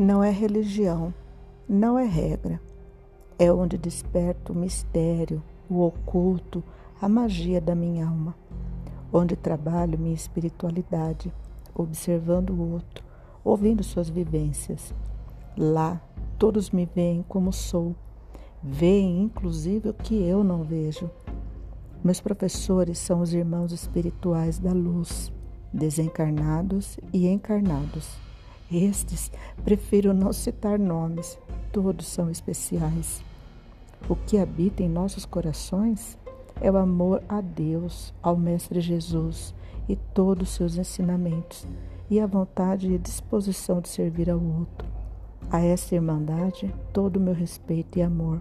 Não é religião, não é regra. É onde desperto o mistério, o oculto, a magia da minha alma. Onde trabalho minha espiritualidade, observando o outro, ouvindo suas vivências. Lá, todos me veem como sou. Veem, inclusive, o que eu não vejo. Meus professores são os irmãos espirituais da luz, desencarnados e encarnados. Estes prefiro não citar nomes, todos são especiais. O que habita em nossos corações é o amor a Deus, ao Mestre Jesus e todos os seus ensinamentos, e a vontade e disposição de servir ao outro. A essa irmandade, todo o meu respeito e amor.